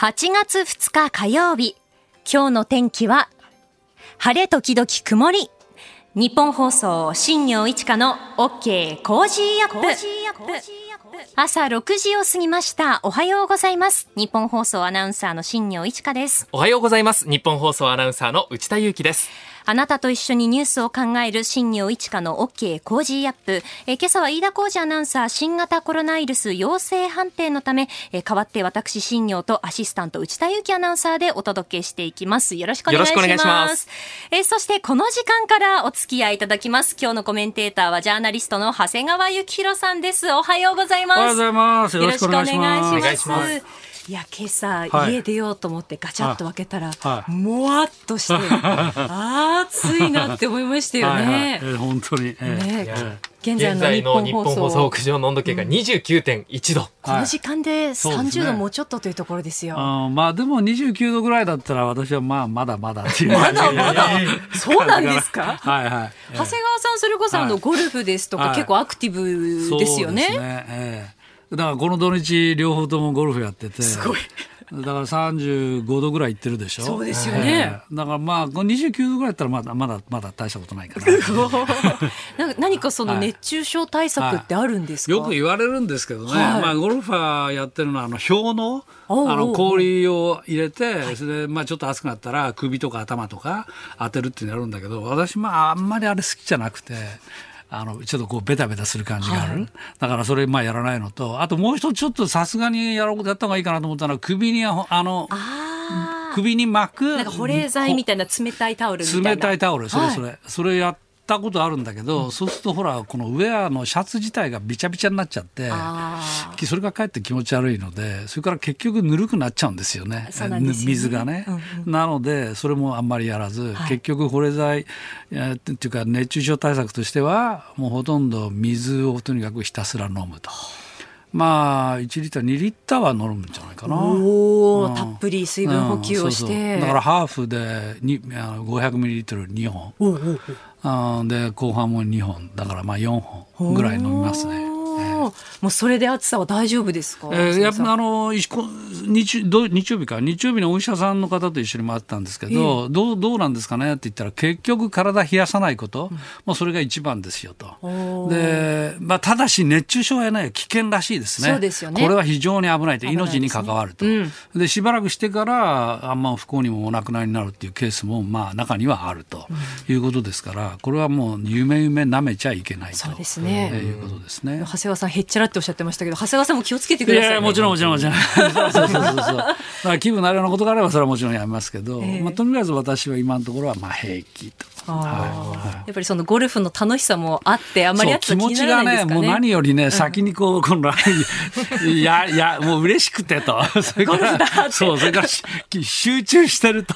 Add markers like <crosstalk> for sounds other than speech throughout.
8月2日火曜日。今日の天気は、晴れ時々曇り。ニッポン放送、新行市佳の OK Cozy Up。朝6時を過ぎました。おはようございます。ニッポン放送アナウンサーの新行市佳です。おはようございます。ニッポン放送アナウンサーの内田雄基です。あなたと一緒にニュースを考える新業一華の OK コージーアップ。えー今朝は飯田浩司アナウンサー新型コロナウイルス陽性判定のため、えー代わって私新行とアシスタント内田雄基アナウンサーでお届けしていきます。よろしくお願いします。えーそしてこの時間からお付き合いいただきます。今日のコメンテーターはジャーナリストの長谷川幸宏さんです。おはようございます。おはようございます。よろしくお願いします。いや今朝、はい。家出ようと思ってガチャッと開けたら、はい。もわっとして、<laughs> あー暑いなって思いましたよはいはい。ねえ。ー本当に。えー。ねえ現在の日現在の本放送日本放送屋上の温度。計が29.1度。この時間でそうですね30度もうちょっとというところですよ。ーうんまあでも29度ぐらいだったら私はまあまだまだっていう。まだまだ？そうなんですか？<laughs> はいはい。長谷川さんそれこそあのはい。ゴルフですとかはい。結構アクティブですよそうね。ええだからこの土日両方ともゴルフやってて。すごい。だから35度ぐらい行ってるでしょ。そうですよねええだからまあこの29度ぐらいだったらまだまだまだ大したことないかな。<laughs> な何かその熱中症対策ってあるんですか、よく言われるんですけどね、はいまあ、ゴルファーやってるのはあの氷のあの氷を入れて、それでまあちょっと熱くなったら首とか頭とか当てるっていうのやるんだけど私まああんまりあれ好きじゃなくて。あのちょっとこうベタベタする感じがある、だからそれまあやらないのとあともう一つちょっとさすがにやろうやった方がいいかなと思ったのは首にあのあ首に巻くーなんか保冷剤みたいな冷たいタオルみたいな。冷たいタオルそれはい。それ、それやったことあるんだけど、そうするとほらこのウェアのシャツ自体がびちゃびちゃになっちゃってあそれがかえって気持ち悪いのでそれから結局ぬるくなっちゃうんですよね。ね。水がね、うんなのでそれもあんまりやらず、はい。結局保冷剤えーっていうか熱中症対策としてはもうほとんど水をとにかくひたすら飲むと。まあ1リッター2リッターは飲むんじゃないかな。おお、うん。たっぷり水分補給をして。うんそうそう。だからハーフでにあの500ミリリットル2本。おうおうあーで後半も2本。だからまあ4本ぐらい飲みますね。もうそれで暑さは大丈夫ですか？えーやっぱあの日ど日曜日か？日曜日のお医者さんの方と一緒に回ってたんですけど、どうどうなんですかね？って言ったら結局体冷やさないこと、もうそれが一番ですよと。で、まあ、ただし熱中症はね危険らしいですね。そうですよね。これは非常に危ないと。命に関わると。うん。でしばらくしてからあんま不幸にもお亡くなりになるっていうケースもまあ中にはあると。いうことですからこれはもう夢夢舐めちゃいけないと。そうですね。えーいうことですね。長谷川さんへっちゃらっておっしゃってましたけど、長谷川さんも気をつけてください、ね。いやいやもちろんもちろんもちろん。<laughs> そうそうそうそう。そうだから気分になるようなことがあればそれはもちろんやめますけど、ええ。まあ、とりあえず私は今のところはまあ平気と。あー。はいやっぱりそのゴルフの楽しさもあって、あんまりそう暑さ気持ちがらないですかね。ねもう何よりね、先にこう今度いやいやもう嬉しくてと。それからそうそれからし集中してると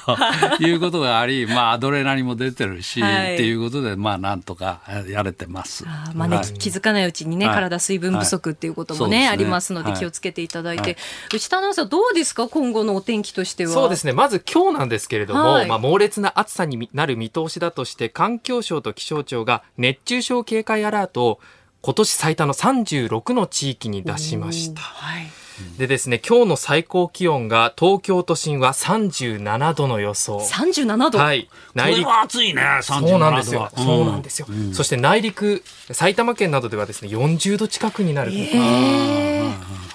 いうことがあり <laughs> まあアドレナリンも出てるし、はい。っていうことでまあなんとかやれてます。あーまあね、はい。気づかないうちにね、はい。体水分不足っていうこともね、はいありますのではい気をつけていただいて、はい内田アナウンサーどうですか？今後のお天気としては。そうですね。まず今日なんですけれども、はいまあ猛烈な暑さになる見通しだとして、環境省と気象庁が熱中症警戒アラートを今年最多の36の地域に出しました。はい。でですね、今日の最高気温が東京都心は37度の予想。37度？はい。こ内陸れは暑いね37度はそうなんですよ。うんそうなんですよ。そして内陸、埼玉県などではですね、40度近くになるとえー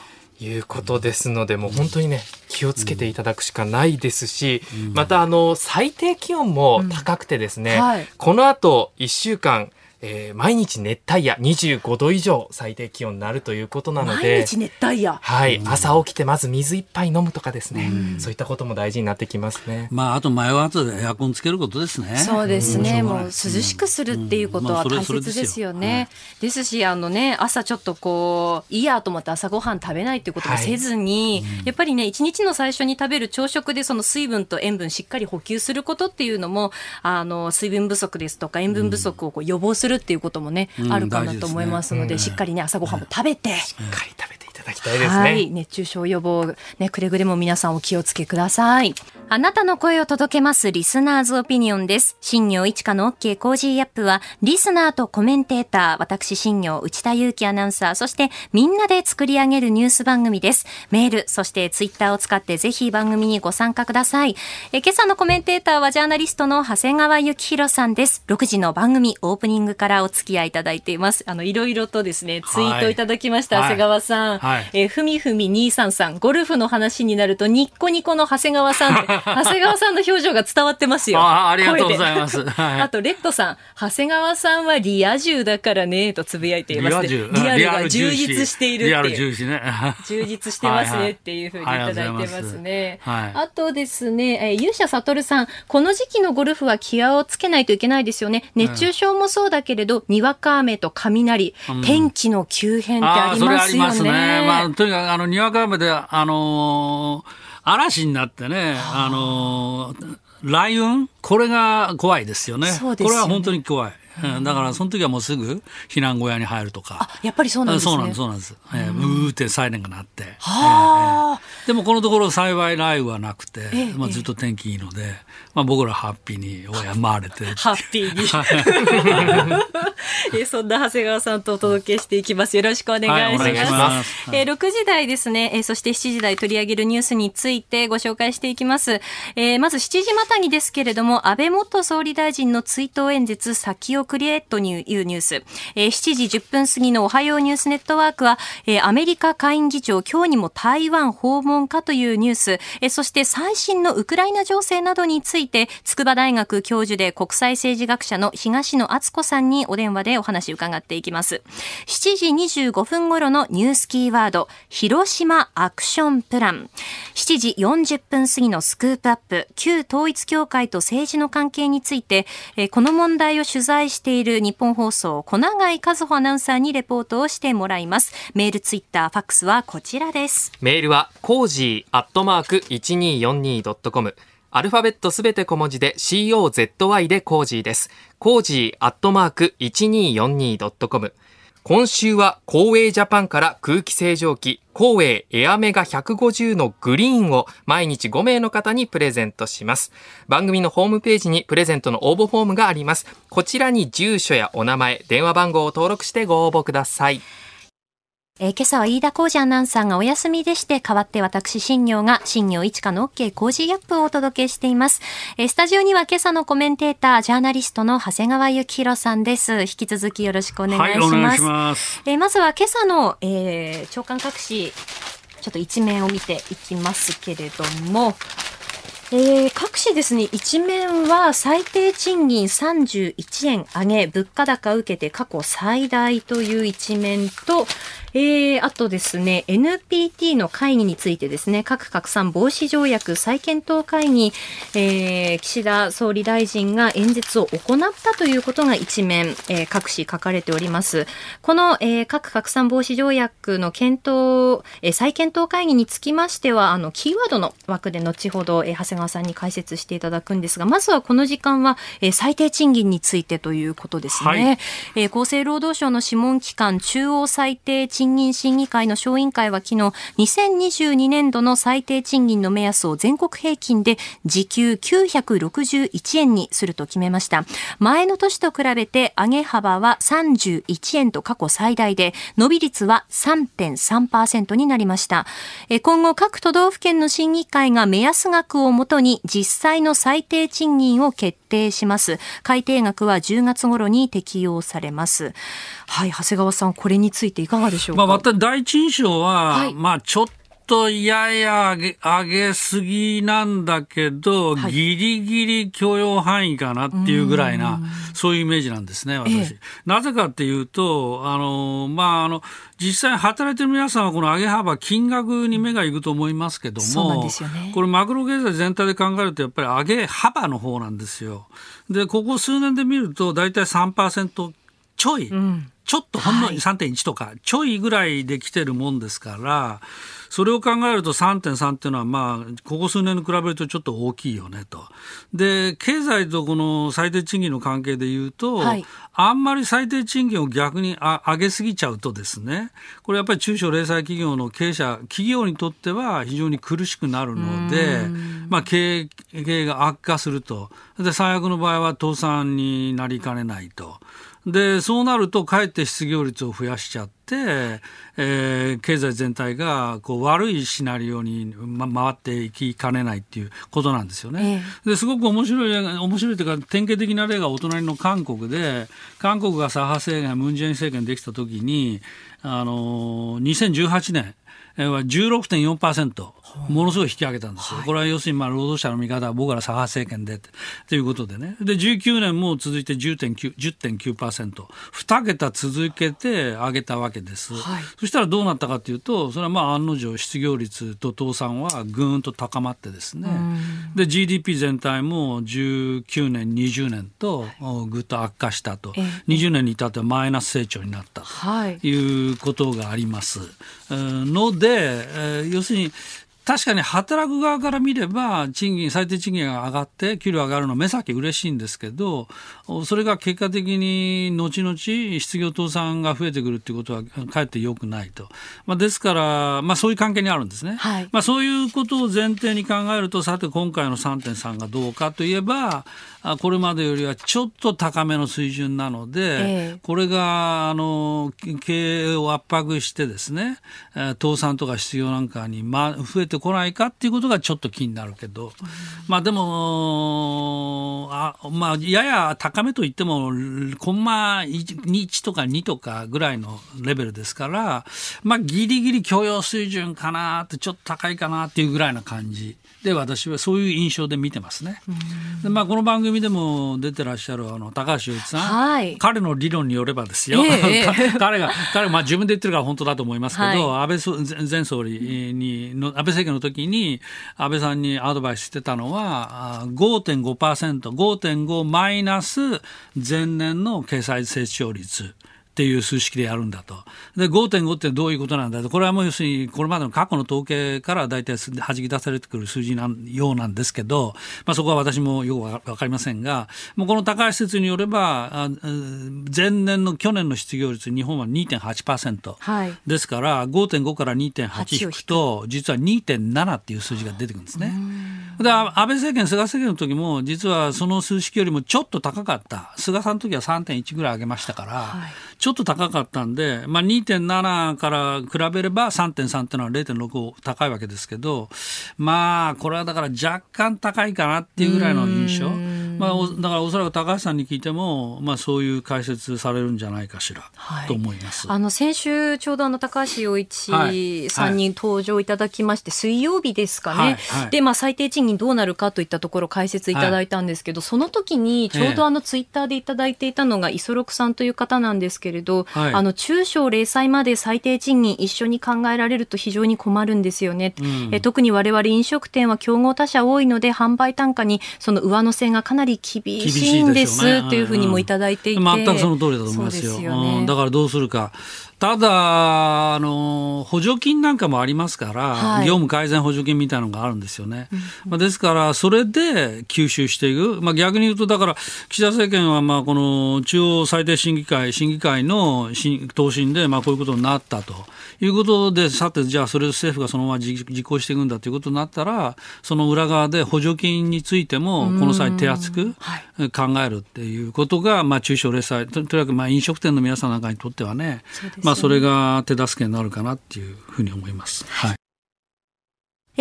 いうことですので、もう本当にね、気をつけていただくしかないですし、またあの、最低気温も高くてですね、うんはいこの後1週間、えー毎日熱帯夜25度以上最低気温になるということなので、毎日熱帯夜。はい、朝起きてまず水一杯飲むとかですね、そういったことも大事になってきますね。まあ、あと前は後でエアコンつけることですね。そうですね、ん。もう涼しくするっていうことは大切ですよ。ね。ですし、あのね、朝ちょっとこう、いいやと思って朝ごはん食べないっていうこともせずに、やっぱりね、一日の最初に食べる朝食でその水分と塩分しっかり補給することっていうのも、あの、水分不足ですとか塩分不足をこう予防するっていうこともね、うんあるかなと思いますので、しっかりね、朝ごはんも食べて、しっかり食べていただきたいですね。はい、熱中症予防、ね、くれぐれも皆さんお気をつけください。あなたの声を届けます Listener's Opinion です。新業一華の OK コージーアップは、リスナーとコメンテーター、私新行内田雄基アナウンサー、そしてみんなで作り上げるニュース番組です。メール、そしてツイッターを使ってぜひ番組にご参加ください。え今朝のコメンテーターはジャーナリストの長谷川幸洋さんです。6時の番組オープニングからお付き合いいただいています。あの、いろいろとですね、ツイートいただきました、はい長谷川さん。はいえーふみふみ23さん、ゴルフの話になるとニッコニコの長谷川さん <laughs> 長谷川さんの表情が伝わってますよ。あありがとうございますはいあと、レッドさん、長谷川さんはリア充だからね、とつぶやいています、ね。リア充リアルが充実しているってリアルいう。重視ね。充実してますねっていうふうにいただいてますね。はいあとですね、えー、勇者悟さん、この時期のゴルフは気合をつけないといけないですよね。熱中症もそうだけれど、にわか雨と雷、天気の急変ってありますよね。まあ、とにかく、あの、にわか雨で、あのー嵐になってね、あのー雷雲？これが怖いですよね。そうですよねこれは本当に怖い。うんだから、その時はもうすぐ避難小屋に入るとか。あ、やっぱりそうなんですね。そうなんです、そうなんです。えー、うーってサイレンが鳴って。はあ、えーでもこのところ幸い雷雨はなくて、えまあ、ずっと天気いいので、まあ、僕らハッピーに親回れて。ハッピーに。<laughs> <laughs> えそんな長谷川さんとお届けしていきます。よろしくお願いします。はいお願いしますえー6時台ですね、えーそして7時台取り上げるニュースについてご紹介していきます。えーまず7時またぎですけれども、安倍元総理大臣の追悼演説先送りへというニュース。えー7時10分過ぎのおはようニュースネットワークは、えーアメリカ下院議長、今日にも台湾訪問かというニュース、えーそして最新のウクライナ情勢などについて、筑波大学教授で国際政治学者の東野敦子さんにお電話でお話伺っていきます。7時25分頃のニュースキーワード、広島アクションプラン。7時40分過ぎの Scoop Up、旧統一教会と政治の関係について、えーこの問題を取材しているニッポン放送、小永井一歩アナウンサーにレポートをしてもらいます。メール、ツイッター、ファックスはこちらです。メールは、 cozy アットマーク 1242.com。アルファベットすべて小文字で COZY で cozy です。 cozy アットマーク 1242.com。今週は、コーウェイジャパンから空気清浄機、コーウェイエアメガ150のグリーンを毎日5名の方にプレゼントします。番組のホームページにプレゼントの応募フォームがあります。こちらに住所やお名前、電話番号を登録してご応募ください。えー今朝は飯田浩二アナウンサーがお休みでして、代わって私、新業が、新業一華の OK 工事アップをお届けしています。えースタジオには今朝のコメンテーター、ジャーナリストの長谷川幸宏さんです。引き続きよろしくお願いします。はい、お願いします。えーまずは今朝の、えー長官各紙、ちょっと一面を見ていきますけれども、えー各紙ですね、一面は最低賃金31円上げ、物価高受けて過去最大という一面と、えーあとですね、NPT の会議についてですね、核拡散防止条約再検討会議、えー岸田総理大臣が演説を行ったということが一面、えー各紙書かれております。この、えー核拡散防止条約の検討、えー再検討会議につきましては、あの、キーワードの枠で後ほど、えー長谷川さんに解説していただくんですが、まずはこの時間は、えー最低賃金についてということですね。はいえー厚生労働省の諮問機関中央最低賃金賃金審議会の小委員会は昨日2022年度の最低賃金の目安を全国平均で時給961円にすると決めました。前の年と比べて上げ幅は31円と過去最大で伸び率は3.3%になりました。今後各都道府県の審議会が目安額をもとに実際の最低賃金を決定します。改定額は10月頃に適用されます。はい長谷川さんこれについていかがでしょうか、まあ、また第一印象は、はい。まあ、ちょっとやや上げ上げすぎなんだけど、はい。ギリギリ許容範囲かなっていうぐらいな、そういうイメージなんですね、私。ええ。なぜかっていうと、あの、まあ、あの、実際働いてる皆さんはこの上げ幅、金額に目がいくと思いますけども、ね。これマクロ経済全体で考えると、やっぱり上げ幅の方なんですよ。で、ここ数年で見ると、大体3%ちょい、うん、ちょっとほんの3.1とか、ちょいぐらいで来てるもんですから、それを考えると3.3っていうのは、まあ、ここ数年に比べるとちょっと大きいよねと。で、経済とこの最低賃金の関係で言うと、はい、あんまり最低賃金を逆に上げすぎちゃうとですね、これやっぱり中小零細企業の経営者、企業にとっては非常に苦しくなるので、まあ、経営経営が悪化すると。で、最悪の場合は倒産になりかねないと。で、そうなると、かえって失業率を増やしちゃって、えー、経済全体がこう悪いシナリオに、ま、回っていきかねないっていうことなんですよね。えー、ですごく面白い、面白いというか、典型的な例がお隣の韓国で、韓国が左派政権、ムン・ジェイン政権できたときに、あの2018年、は16.4%、ものすごい引き上げたんですよ。はい、これは要するにまあ労働者の味方は僕ら左派政権でということでね。で、19年も続いて10.9%、10.9%、2桁続けて上げたわけです。はい、そしたらどうなったかというと、それはまあ案の定失業率と倒産はぐーんと高まってですね。で、GDP 全体も19年、20年とぐっと悪化したと。20年に至ってはマイナス成長になったということがあります。ので、えー、要するに確かに働く側から見れば、賃金、最低賃金が上がって、給料上がるの目先嬉しいんですけど、それが結果的に後々失業倒産が増えてくるっていうことはかえって良くないと。まあ、ですから、まあそういう関係にあるんですね。はい、まあそういうことを前提に考えると、さて今回の3.3がどうかといえば、これまでよりはちょっと高めの水準なので、えー、これがあの経営を圧迫してですね、倒産とか失業なんかに、ま、増えてこないかっていうことがちょっと気になるけど、うん、まあでもあ、まあ、やや高めといっても、コンマ1とか2とかぐらいのレベルですから、まあ、ギリギリ許容水準かなって、ちょっと高いかなっていうぐらいな感じで、私はそういう印象で見てますね。でまあ、この番組でも出てらっしゃるあの高橋洋一さん、はい、彼の理論によればですよ、えー、<laughs> 彼が、彼まあ、自分で言ってるから本当だと思いますけど、はい、安倍前総理にの、安倍政権の時に、安倍さんにアドバイスしてたのは、5.5%、5.5マイナス前年の経済成長率。っていう数式でやるんだと。で、5.5ってどういうことなんだと。これはもう要するに、これまでの過去の統計から大体弾き出されてくる数字なんようなんですけど、まあそこは私もよくわかりませんが、もうこの高橋説によれば、前年の去年の失業率、日本は2.8%。はい、ですから、5.5から2.8引くと、実は2.7っていう数字が出てくるんですね。で、安倍政権、菅政権の時も、実はその数式よりもちょっと高かった。菅さんの時は3.1ぐらい上げましたから、はいちょっと高かったんで、まあ、2.7から比べれば3.3っていうのは0.6高いわけですけど、まあ、これはだから若干高いかなっていうぐらいの印象。まあ、だからおそらく高橋さんに聞いても、まあ、そういう解説されるんじゃないかしら、はい、と思います。あの先週、ちょうどあの高橋洋一さんに登場いただきまして、はい、水曜日ですかね、はい、でまあ、最低賃金どうなるかといったところ、解説いただいたんですけど、その時にちょうどあのツイッターでいただいていたのが、磯六さんという方なんですけれど、あの中小零細まで最低賃金、一緒に考えられると非常に困るんですよね、うん、え特に我々飲食店は競合他社多いので、販売単価にその上乗せがかなりり厳しいんですね、というふうにもいただいていて、全くその通りだと思いますよ。ね、うん、だからどうするか。ただ、あの、補助金なんかもありますから、はい、業務改善補助金みたいなのがあるんですよね。うん、まあ、ですから、それで吸収していく。まあ、逆に言うと、だから、岸田政権は、まあ、この中央最低審議会、審議会の答申で、まあ、こういうことになったと。いうことで、さて、じゃあそれを政府がそのまま実行していくんだということになったら、その裏側で補助金についても、この際手厚く考えるっていうことが、まあ中小零細、とにかくまあ飲食店の皆さんなんかにとってはね、ねまあそれが手助けになるかなっていうふうに思います。はい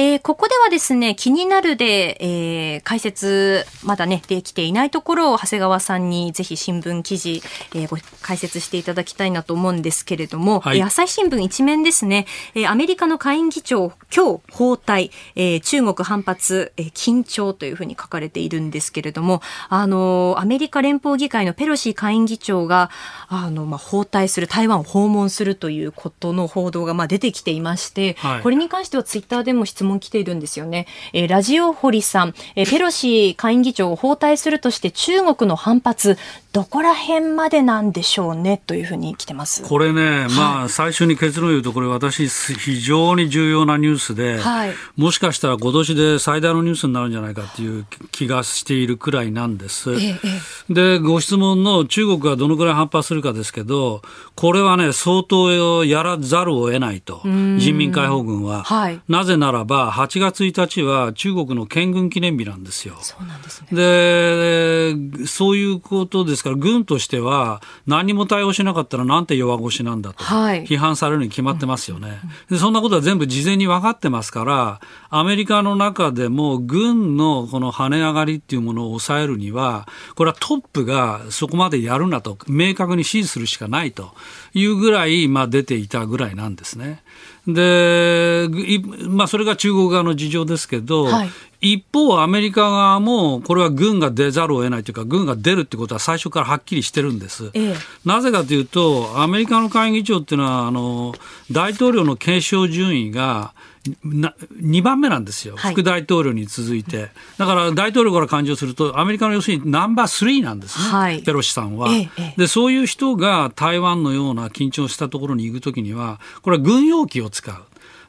えー、ここではですね、気になるで、えー、解説、まだね、できていないところを長谷川さんにぜひ新聞記事、えー、ご解説していただきたいなと思うんですけれども、はい、朝日新聞一面ですね、えー、アメリカの下院議長、今日包帯、えー、中国反発、えー、緊張というふうに書かれているんですけれども、あのー、アメリカ連邦議会のペロシ下院議長が、あの、まあ、包帯する、台湾を訪問するということの報道が、まあ、出てきていまして、はい、これに関してはツイッターでも質問問来ているんですよね。えー、ラジオ堀さん、えー、ペロシ下院議長を包帯するとして中国の反発、どこら辺までなんでしょうねというふうに来てますこれね、まあ、最初に結論言うと、これ、私、非常に重要なニュースで、はい、もしかしたら今年で最大のニュースになるんじゃないかっていう気がしているくらいなんです。ええ、で、ご質問の中国がどのくらい反発するかですけど、これはね、相当やらざるを得ないと、人民解放軍は。はい、なぜならば、8月1日は中国の建軍記念日なんですよ。そうなんですね。で、そういうことですから、軍としては、何も対応しなかったらなんて弱腰なんだと、批判されるに決まってますよね、で。そんなことは全部事前に分かってますから、アメリカの中でも軍のこの跳ね上がりっていうものを抑えるには、これはトップがそこまでやるなと、明確に指示するしかないというぐらい、まあ、出ていたぐらいなんですね。で、まあ、それが中国側の事情ですけど、はい、一方、アメリカ側も、これは軍が出ざるを得ないというか、軍が出るってことは最初からはっきりしてるんです。ええ、なぜかというと、アメリカの会議長っていうのは、あの、大統領の継承順位が、2番目なんですよ、副大統領に続いて、だから大統領から勘定すると、アメリカの要するにナンバー3なんですね、はい、ペロシさんは、ええ、で。そういう人が台湾のような緊張したところに行くときには、これは軍用機を使う。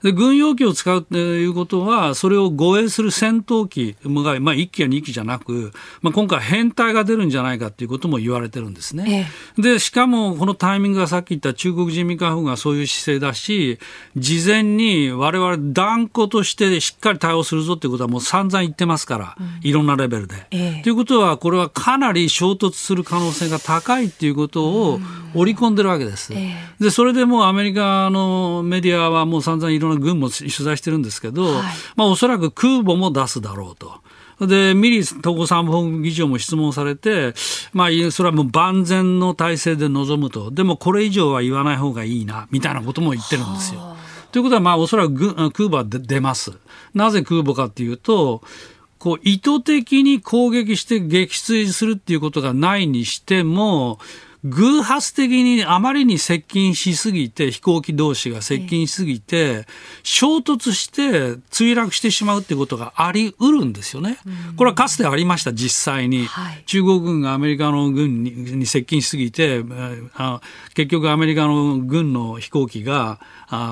で軍用機を使うということは、それを護衛する戦闘機が、まあ、1機や2機じゃなく、まあ、今回、編隊が出るんじゃないかということも言われてるんですね。ええ、でしかも、このタイミングがさっき言った中国人民解放軍がそういう姿勢だし、事前に我々断固としてしっかり対応するぞということはもう散々言ってますから、うん、いろんなレベルで。え、ということは、これはかなり衝突する可能性が高いということを織り込んでるわけです。でそれでもうアメリカのメディアはもう散々いろんなの軍も取材してるんですけど、はい、まあ、おそらく空母も出すだろうと。で、ミリ統合参謀議長も質問されて、まあ、それはもう万全の体制で臨むと。でもこれ以上は言わない方がいいな、みたいなことも言ってるんですよ。ということは、まあ、おそらく空母は出ます。なぜ空母かっていうと、こう、意図的に攻撃して撃墜するっていうことがないにしても、偶発的にあまりに接近しすぎて、飛行機同士が接近しすぎて、衝突して墜落してしまうってことがあり得るんですよね。これはかつてありました、実際に。中国軍がアメリカの軍に接近しすぎて、結局アメリカの軍の飛行機が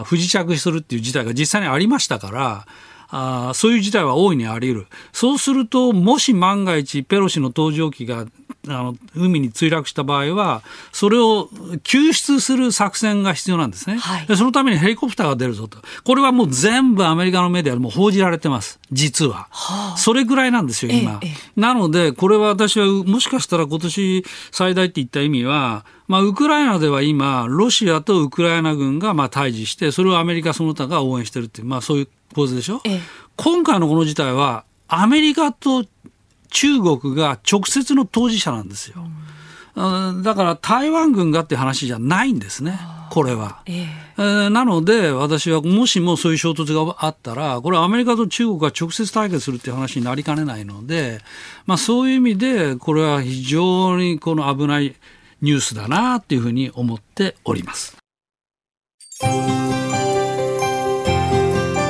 不時着するっていう事態が実際にありましたから、あそういう事態は大いにあり得る。そうすると、もし万が一ペロシの搭乗機があの海に墜落した場合は、それを救出する作戦が必要なんですね、はい、で。そのためにヘリコプターが出るぞと。これはもう全部アメリカのメディアでも報じられてます。実は。はあ、それぐらいなんですよ、今。ええ、なので、これは私はもしかしたら今年最大って言った意味は、まあ、ウクライナでは今、ロシアとウクライナ軍がまあ対峙して、それをアメリカその他が応援してるっていう、まあそういう構図でしょ？ええ、今回のこの事態は、アメリカと中国が直接の当事者なんですよ。うん、だから台湾軍がって話じゃないんですね、これは。えー、なので、私はもしもそういう衝突があったら、これ、アメリカと中国が直接対決するっていう話になりかねないので、まあ、そういう意味で、これは非常にこの危ないニュースだなっていうふうに思っております。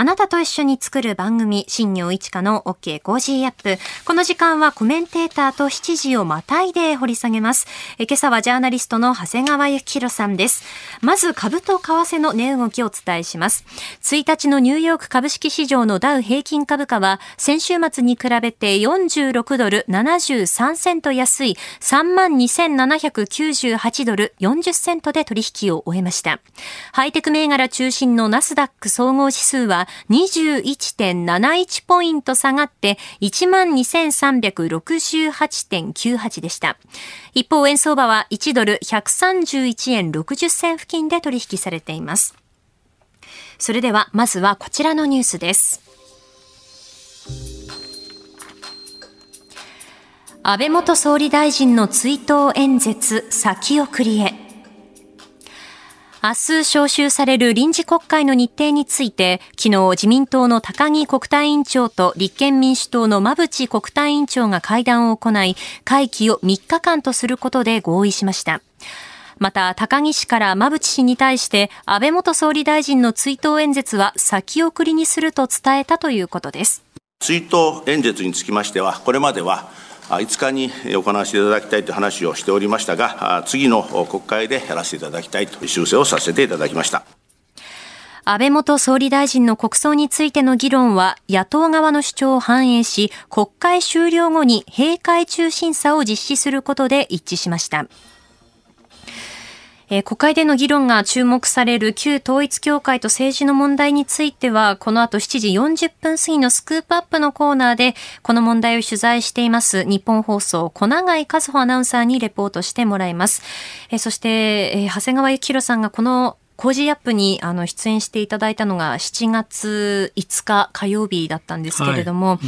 あなたと一緒に作る番組、新行市佳の OK Cozy Up。この時間はコメンテーターと7時をまたいで掘り下げます。え今朝はジャーナリストの長谷川幸宏さんです。まず、株と為替の値動きをお伝えします。1日のニューヨーク株式市場のダウ平均株価は、先週末に比べて46ドル73セント安い32,798ドル40セントで取引を終えました。ハイテク銘柄中心のナスダック総合指数は21.71ポイント下がって12,368.98でした。一方、円相場は1ドル131円60銭付近で取引されています。それでは、まずはこちらのニュースです。安倍元総理大臣の追悼演説先送りへ。明日召集される臨時国会の日程について、昨日自民党の高木国対委員長と立憲民主党の馬淵国対委員長が会談を行い、会期を3日間とすることで合意しました。また、高木氏から馬淵氏に対して、安倍元総理大臣の追悼演説は先送りにすると伝えたということです。追悼演説につきましては、これまでは、5日に行わせていただきたいという話をしておりましたが、次の国会でやらせていただきたいという修正をさせていただきました。安倍元総理大臣の国葬についての議論は野党側の主張を反映し、国会終了後に閉会中審査を実施することで一致しました。えー、国会での議論が注目される旧統一教会と政治の問題については、この後7時40分過ぎの Scoop Up のコーナーで、この問題を取材していますニッポン放送、小永井一歩アナウンサーにレポートしてもらいます。えー、そして、えー、長谷川幸洋さんがこの Cozy Up にあの出演していただいたのが7月5日火曜日だったんですけれども、は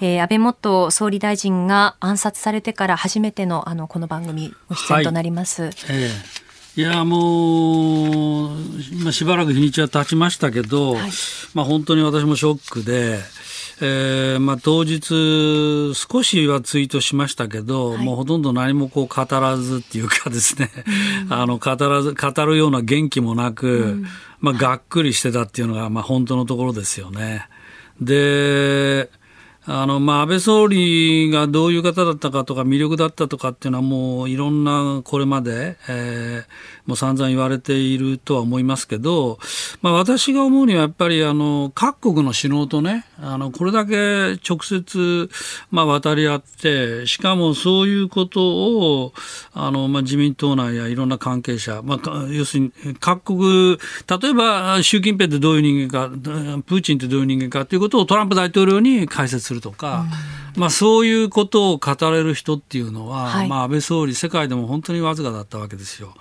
いうん、えー、安倍元総理大臣が暗殺されてから初めてのあのこの番組ご出演となります。はいえーいやもう、今しばらく日にちは経ちましたけど、はい、まあ、本当に私もショックで、えーまあ、当日、少しはツイートしましたけど、はい、もうほとんど何もこう語らずっていうかですね、うん、<laughs> あの語らず語るような元気もなく、うん、まあ、がっくりしてたっていうのが、まあ、本当のところですよね。で、あの、まあ、安倍総理がどういう方だったかとか、魅力だったとかっていうのは、もういろんなこれまで、えー、もう散々言われているとは思いますけど、まあ、私が思うにはやっぱり、あの、各国の首脳とね、あの、これだけ直接、まあ、渡り合って、しかもそういうことを、あの、まあ、自民党内やいろんな関係者、まあ、要するに、各国、例えば、習近平ってどういう人間か、プーチンってどういう人間かということをトランプ大統領に解説するとか、まあ、そういうことを語れる人っていうのは、はい、まあ、安倍総理、世界でも本当にわずかだったわけですよ。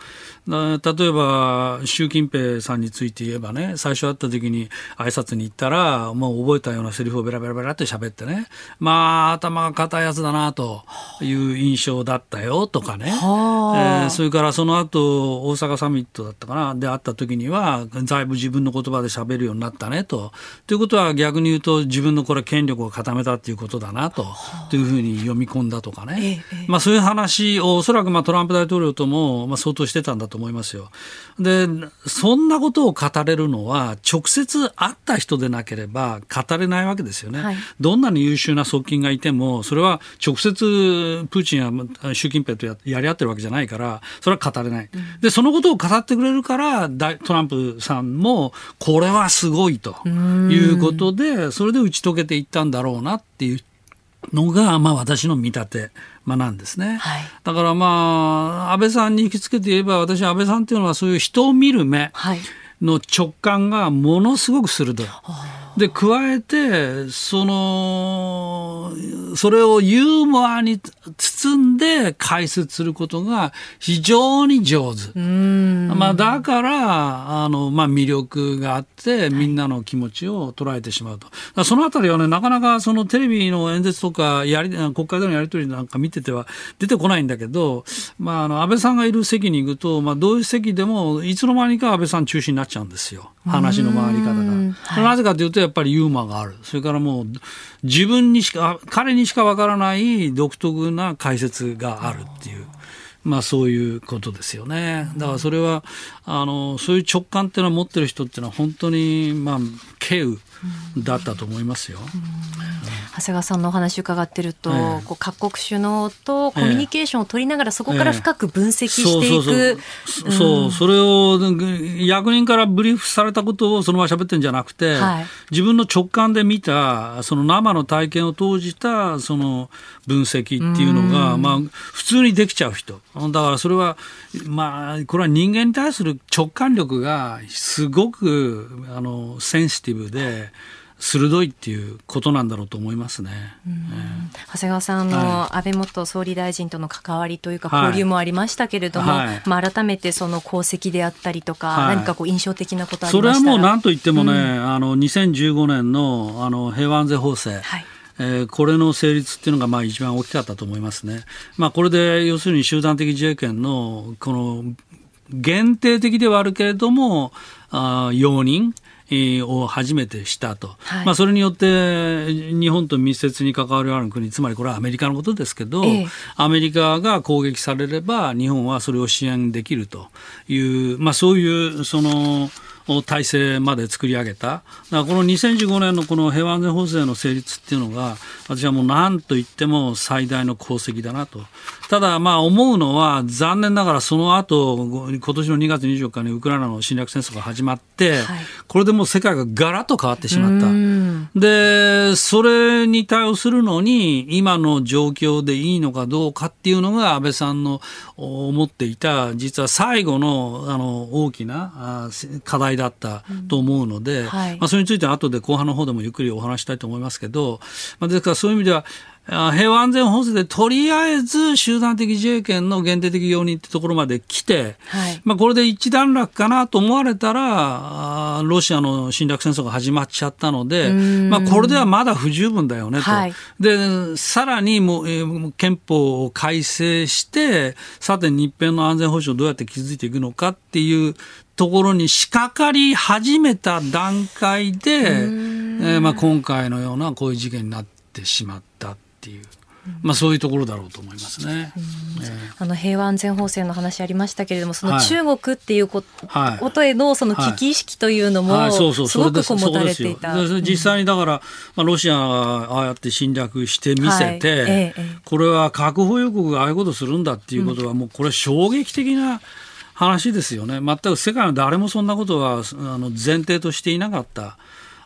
例えば、習近平さんについて言えばね、最初会った時に挨拶に行ったら、もう覚えたようなセリフをベラベラベラって喋ってね、まあ、頭が硬いやつだなという印象だったよとかね、えー、それからその後、大阪サミットだったかな、で会った時には、だいぶ自分の言葉で喋るようになったねと。ということは逆に言うと、自分のこれ権力を固めたっていうことだなと、というふうに読み込んだとかね、まあそういう話をおそらくまあトランプ大統領ともまあ相当してたんだと思いますよ。で、そんなことを語れるのは、直接会った人でなければ語れないわけですよね。はい、どんなに優秀な側近がいても、それは直接プーチンや習近平とやり合ってるわけじゃないから、それは語れない。で、そのことを語ってくれるから、トランプさんも、これはすごいということで、それで打ち解けていったんだろうなっていうのが、まあ、私の見立て、まあ、なんですね、はい、だからまあ安倍さんに引きつけて言えば私安倍さんっていうのはそういう人を見る目の直感がものすごく鋭い。はいで、加えて、その、それをユーモアに包んで解説することが非常に上手。まあ、だから、あの、まあ、魅力があって、みんなの気持ちを捉えてしまうと。そのあたりはね、なかなかそのテレビの演説とか、やり、国会でのやり取りなんか見てては出てこないんだけど、まあ、あの、安倍さんがいる席に行くと、まあ、どういう席でも、いつの間にか安倍さん中心になっちゃうんですよ。話の回り方が。はい、なぜかというと、やっぱりユーモアがある。それからもう、自分にしか、彼にしかわからない独特な解説があるっていう。まあそういうことですよね。だからそれは、あの、そういう直感っていうのを持ってる人っていうのは本当に、まあ、敬意だったと思いますよ。長谷川さんのお話伺ってると、ええ。こう各国首脳とコミュニケーションを取りながら、そこから深く分析していく。そうそれを役人からブリーフされたことをそのまま喋ってるんじゃなくて、はい。自分の直感で見たその生の体験を通じたその分析っていうのが、まあ、普通にできちゃう人。だからそれは、まあ、これは人間に対する直感力がすごくあのセンシティブで鋭いっていうことなんだろうと思いますね。長谷川さんのは安倍元総理大臣との関わりというかはい。交流もありましたけれども、はい。まあ、改めてその功績であったりとか、はい。何かこう印象的なことありそれました？らはもう何と言ってもね、あの2015年のあの平和安全法制、はい。えーこれの成立っていうのがまあ一番大きかったと思いますね。まあ、これで要するに集団的自衛権のこの限定的ではあるけれども、あー容認えーを初めてしたと、はい。まあ、それによって日本と密接に関わりある国つまりこれはアメリカのことですけど、ええ。アメリカが攻撃されれば日本はそれを支援できるという、まあ、そういうその体制まで作り上げた。だこの2015年のこの平和安全法制の成立っていうのが、私はもう何と言っても最大の功績だなと。ただまあ思うのは、残念ながらその後、今年の2月24日にウクライナの侵略戦争が始まって、はいこれでもう世界がガラッと変わってしまった。うんで、それに対応するのに、今の状況でいいのかどうかっていうのが、安倍さんのお思っていた、実は最後のあの大きな課題だったと思うので、はい。まあ、それについては後で後半の方でもゆっくりお話したいと思いますけど、まあ、ですからそういう意味では、あ平和安全法制でとりあえず集団的自衛権の限定的容認ってところまで来て、はい。まあ、これで一段落かなと思われたら、ロシアの侵略戦争が始まっちゃったので、まあ、これではまだ不十分だよねと。はい。で、さらにもう、えー憲法を改正して、さて日本の安全保障をどうやって築いていくのかっていうところに仕掛かり始めた段階で、えーまあ、今回のようなこういう事件になってしまったっていう。まあそういうところだろうと思いますね。ええあの平和安全法制の話ありましたけれども、そのはい。中国っていうこ,、はい。へのその危機意識というのも、はい、そうそうすごくこうそれです。持たれていた。実際にだから、まあ、ロシアがああやって侵略してみせて、はい。これは核保有国がああいうことするんだっていうことは、もうこれ衝撃的な話ですよね。全く世界の誰もそんなことはあの前提としていなかった。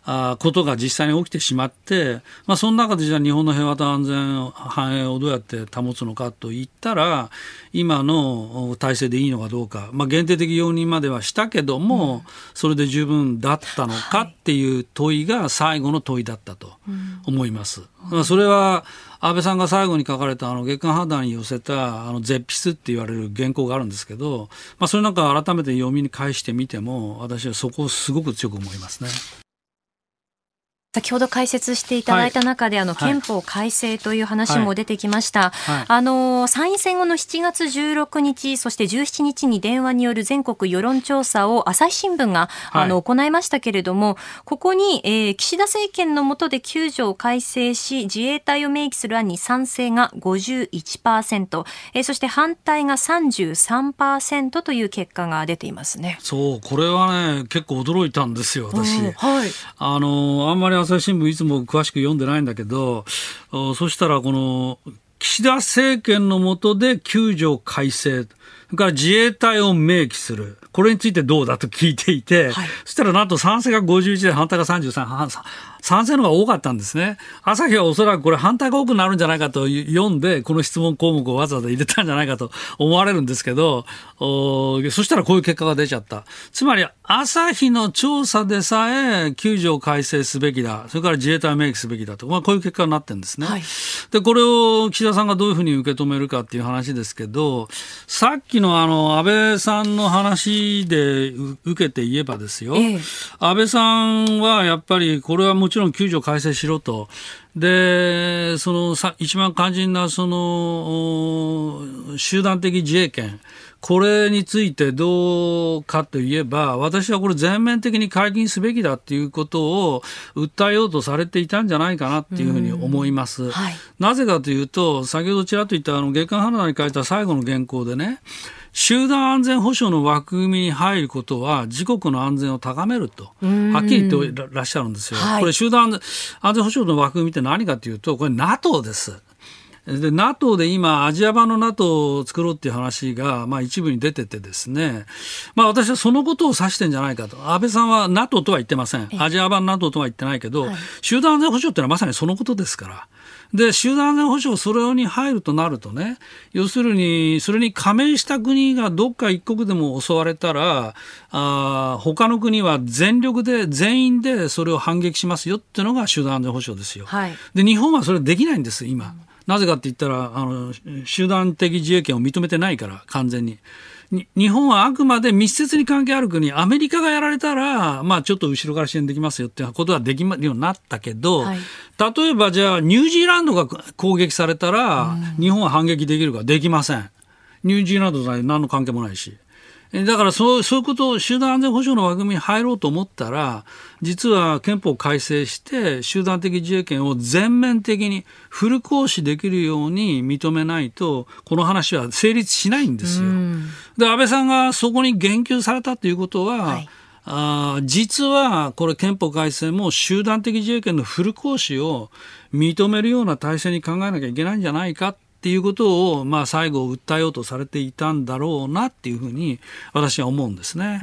あことが実際に起きてしまって、まあ、その中でじゃあ日本の平和と安全繁栄をどうやって保つのかといったら今の体制でいいのかどうか、まあ、限定的容認まではしたけども、それで十分だったのかっていう問いが最後の問いだったと思います。まあそれは安倍さんが最後に書かれたあの月刊判断に寄せたあの絶筆って言われる原稿があるんですけど、まあ、それなんか改めて読みに返してみても私はそこをすごく強く思いますね。先ほど解説していただいた中で、あのはい憲法改正という話も出てきました。はいあの参院選後の7月16日、そして17日に電話による全国世論調査を朝日新聞が、はいあの行いましたけれども、ここに、えー岸田政権の下で9条を改正し、自衛隊を明記する案に賛成が51%、えーそして反対が33%という結果が出ていますね。そう、これはね、結構驚いたんですよ、私。はい。あの、あんまり朝日新聞いつも詳しく読んでないんだけど、おそしたらこの、岸田政権の下で9条改正、それから自衛隊を明記する。これについてどうだと聞いていて、はい。そしたらなんと賛成が51で反対が33、反賛成の方が多かったんですね。朝日はおそらくこれ反対が多くなるんじゃないかと読んで、この質問項目をわざわざ入れたんじゃないかと思われるんですけど、おそしたらこういう結果が出ちゃった。つまり、朝日の調査でさえ9条改正すべきだ。それから自衛隊を明記すべきだと。まあ、こういう結果になってるんですね。はいで、これを岸田さんがどういうふうに受け止めるかっていう話ですけど、さっきのあの、安倍さんの話でう受けて言えばですよ、ええ安倍さんはやっぱりこれはもちろん9条改正しろと。で、そのさ、一番肝心なその、お集団的自衛権。これについてどうかといえば、私はこれ全面的に解禁すべきだっていうことを訴えようとされていたんじゃないかなっていうふうに思います。はいなぜかというと、先ほどちらっと言ったあの月刊ハナに書いた最後の原稿でね、集団安全保障の枠組みに入ることは自国の安全を高めると、はっきり言ってらっしゃるんですよ。はいこれ集団安全保障の枠組みって何かというと、これ NATO です。で、NATO で今、アジア版の NATO を作ろうっていう話が、まあ一部に出ててですね、まあ私はそのことを指してんじゃないかと。安倍さんは NATO とは言ってません。アジア版 NATO とは言ってないけど、集団安全保障ってのはまさにそのことですから。で、集団安全保障、それに入るとなるとね、要するに、それに加盟した国がどっか一国でも襲われたら、あー他の国は全力で、全員でそれを反撃しますよっていうのが集団安全保障ですよ。はいで、日本はそれできないんです、今。なぜかって言ったら、あの、集団的自衛権を認めてないから、完全に。に日本はあくまで密接に関係ある国、アメリカがやられたら、まあちょっと後ろから支援できますよってことはできるようになったけど、はい例えばじゃあニュージーランドが攻撃されたら、日本は反撃できるかできません。ニュージーランドとは何の関係もないし。えだからそうそういうことを集団安全保障の枠組みに入ろうと思ったら、実は憲法改正して、集団的自衛権を全面的にフル行使できるように認めないと、この話は成立しないんですよ。で、安倍さんがそこに言及されたということは、はいあー実はこれ憲法改正も集団的自衛権のフル行使を認めるような体制に考えなきゃいけないんじゃないかっていうことを、まあ、最後訴えようとされていたんだろうなっていうふうに私は思うんですね。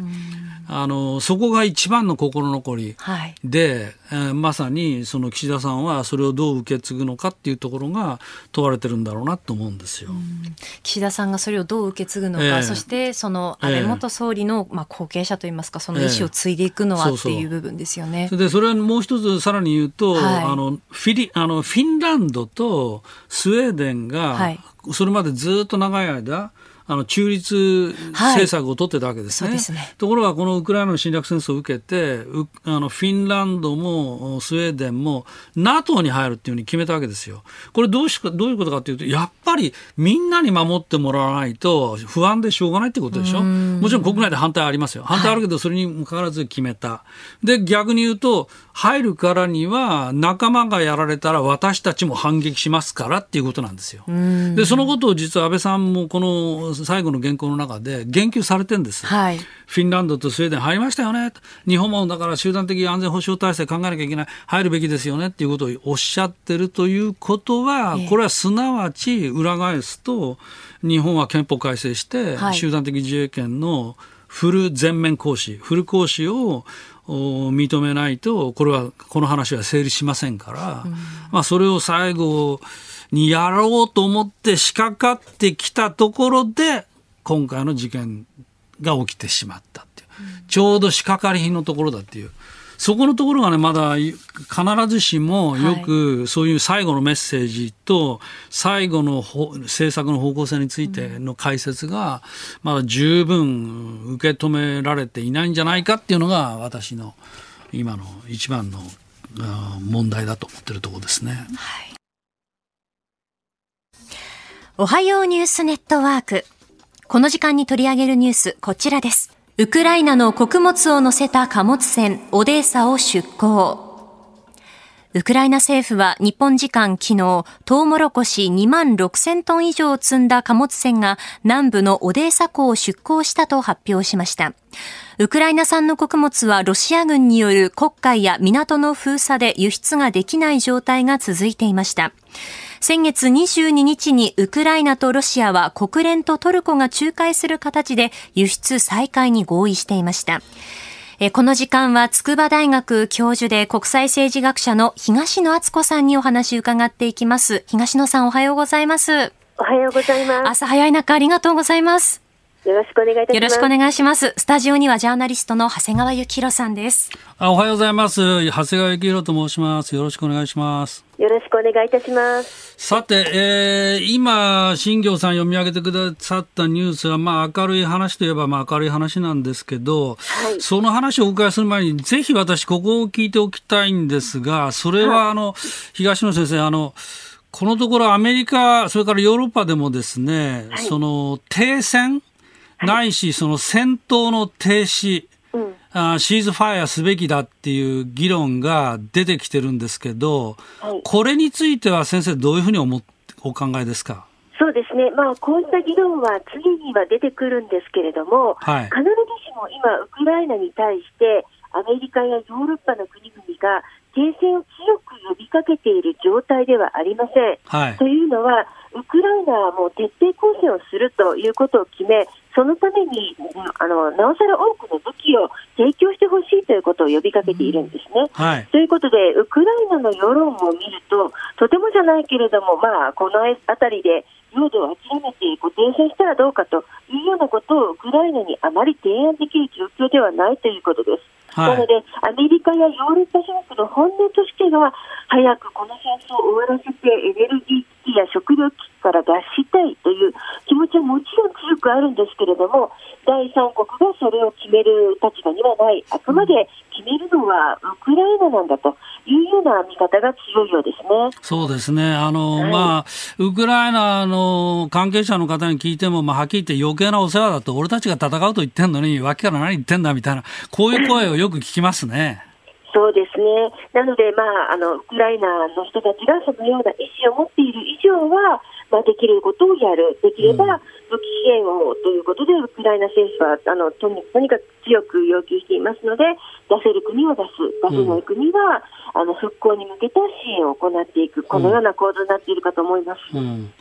あのそこが一番の心残りはい。で、えーまさにその岸田さんはそれをどう受け継ぐのかっていうところが問われてるんだろうなと思うんですよ。岸田さんがそれをどう受け継ぐのか、ええ。そしてその安倍元総理の、まあ、後継者といいますかその意思を継いでいくのはええっていう部分ですよね。それでそれはもう一つさらに言うと、はい。あのフィリあのフィンランドとスウェーデンが、はい。それまでずっと長い間あの中立政策を取ってたわけですね,、そうですね。ところがこのウクライナの侵略戦争を受けてうあのフィンランドもスウェーデンも NATO に入るっていうふうに決めたわけですよ。これどうしどういうことかというとやっぱりみんなに守ってもらわないと不安でしょうがないってことでしょ？もちろん国内で反対ありますよ。反対あるけどそれにもかかわらず決めた。で逆に言うと入るからには仲間がやられたら私たちも反撃しますからっていうことなんですよ。でそのことを実は安倍さんもこの最後の原稿の中で言及されてるんです。はいフィンランドとスウェーデン入りましたよね。日本もだから集団的安全保障体制考えなきゃいけない。入るべきですよねっていうことをおっしゃってるということは、ええこれはすなわち裏返すと、日本は憲法改正して、はい集団的自衛権のフル全面行使、フル行使をお認めないと、これは、この話は成立しませんから、まあそれを最後にやろうと思って仕掛かってきたところで、今回の事件が起きてしまったっていう、ちょうど仕掛かり品のところだっていう。そこのところがね、まだ必ずしもよくそういう最後のメッセージと最後のほ政策の方向性についての解説がまだ十分受け止められていないんじゃないかっていうのが私の今の一番の問題だと思ってるところですね。おはようニュースネットワーク。この時間に取り上げるニュース、こちらです。ウクライナの穀物を乗せた貨物船、オデーサを出港。ウクライナ政府は日本時間昨日、トウモロコシ2万6000トン以上を積んだ貨物船が南部のオデーサ港を出港したと発表しました。ウクライナ産の穀物はロシア軍による黒海や港の封鎖で輸出ができない状態が続いていました。先月22日にウクライナとロシアは国連とトルコが仲介する形で輸出再開に合意していました。えーこの時間は筑波大学教授で国際政治学者の東野敦子さんにお話を伺っていきます。東野さんおはようございます。おはようございます。朝早い中ありがとうございます。よろしくお願いいたします。よろしくお願いします。スタジオにはジャーナリストの長谷川幸宏さんです。あおはようございます。長谷川幸宏と申します。よろしくお願いします。よろしくお願いいたします。さて、えー今、新行さん読み上げてくださったニュースは、まあ、明るい話といえば、まあ、明るい話なんですけど、はい。その話をお伺いする前に、ぜひ私、ここを聞いておきたいんですが、それは、あの、東野先生、あの、このところアメリカ、それからヨーロッパでもですね、その、停戦、ないし、その戦闘の停止、うん。あーシーズファイアすべきだっていう議論が出てきてるんですけど、はい。これについては先生どういうふうに思っお考えですか？そうですね、まあ、こういった議論は常には出てくるんですけれども、はい。必ずしも今、ウクライナに対して、アメリカやヨーロッパの国々が停戦を強く呼びかけている状態ではありません。はい。というのは、ウクライナはもう徹底抗戦をするということを決め、そのためにあのなおさら多くの武器を提供してほしいということを呼びかけているんですね。はいということで、ウクライナの世論を見ると、とてもじゃないけれども、まあ、この辺りで領土を諦めてご停戦したらどうかというようなことをウクライナにあまり提案できる状況ではないということです。はいなので、アメリカやヨーロッパ諸国の本音としては、早くこの戦争を終わらせて、エネルギー危機や食糧危機から脱したいという気持ちはもちろん強くあるんですけれども、第三国がそれを決める立場にはない、あくまで決めるのはウクライナなんだというような見方が強いようですね。そうですね。あの、はいまあ、ウクライナの関係者の方に聞いても、まあ、はっきり言って余計なお世話だと、俺たちが戦うと言ってんのに、脇から何言ってんだみたいな、こういう声をよく聞きますね。そうですね。なので、まあ、あの、ウクライナの人たちがそのような意思を持っている以上は、まあ、できることをやる。できれば、武器支援をということで、ウクライナ政府は、あの、とにとにかく強く要求していますので、出せる国は出す。出せない国は、あの、復興に向けた支援を行っていく。このような構図になっているかと思います。うん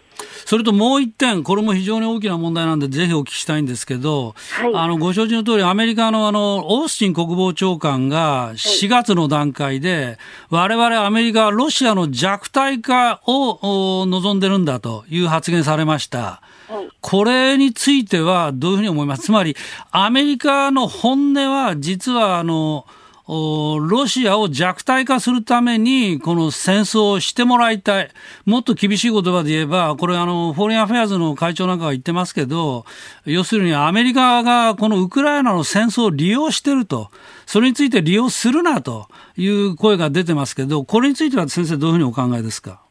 それともう一点、これも非常に大きな問題なんで、ぜひお聞きしたいんですけど、はい。あのご承知の通り、アメリカのあのオースティン国防長官が4月の段階で、我々アメリカはロシアの弱体化をお望んでるんだという発言されました。はい。これについてはどういうふうに思います？つまり、アメリカの本音は、実はあの、おロシアを弱体化するために、この戦争をしてもらいたい。もっと厳しい言葉で言えば、これあの、 Foreign Affairs の会長なんかが言ってますけど、要するにアメリカがこのウクライナの戦争を利用してると。それについて利用するなという声が出てますけど、これについては先生どういうふうにお考えですか？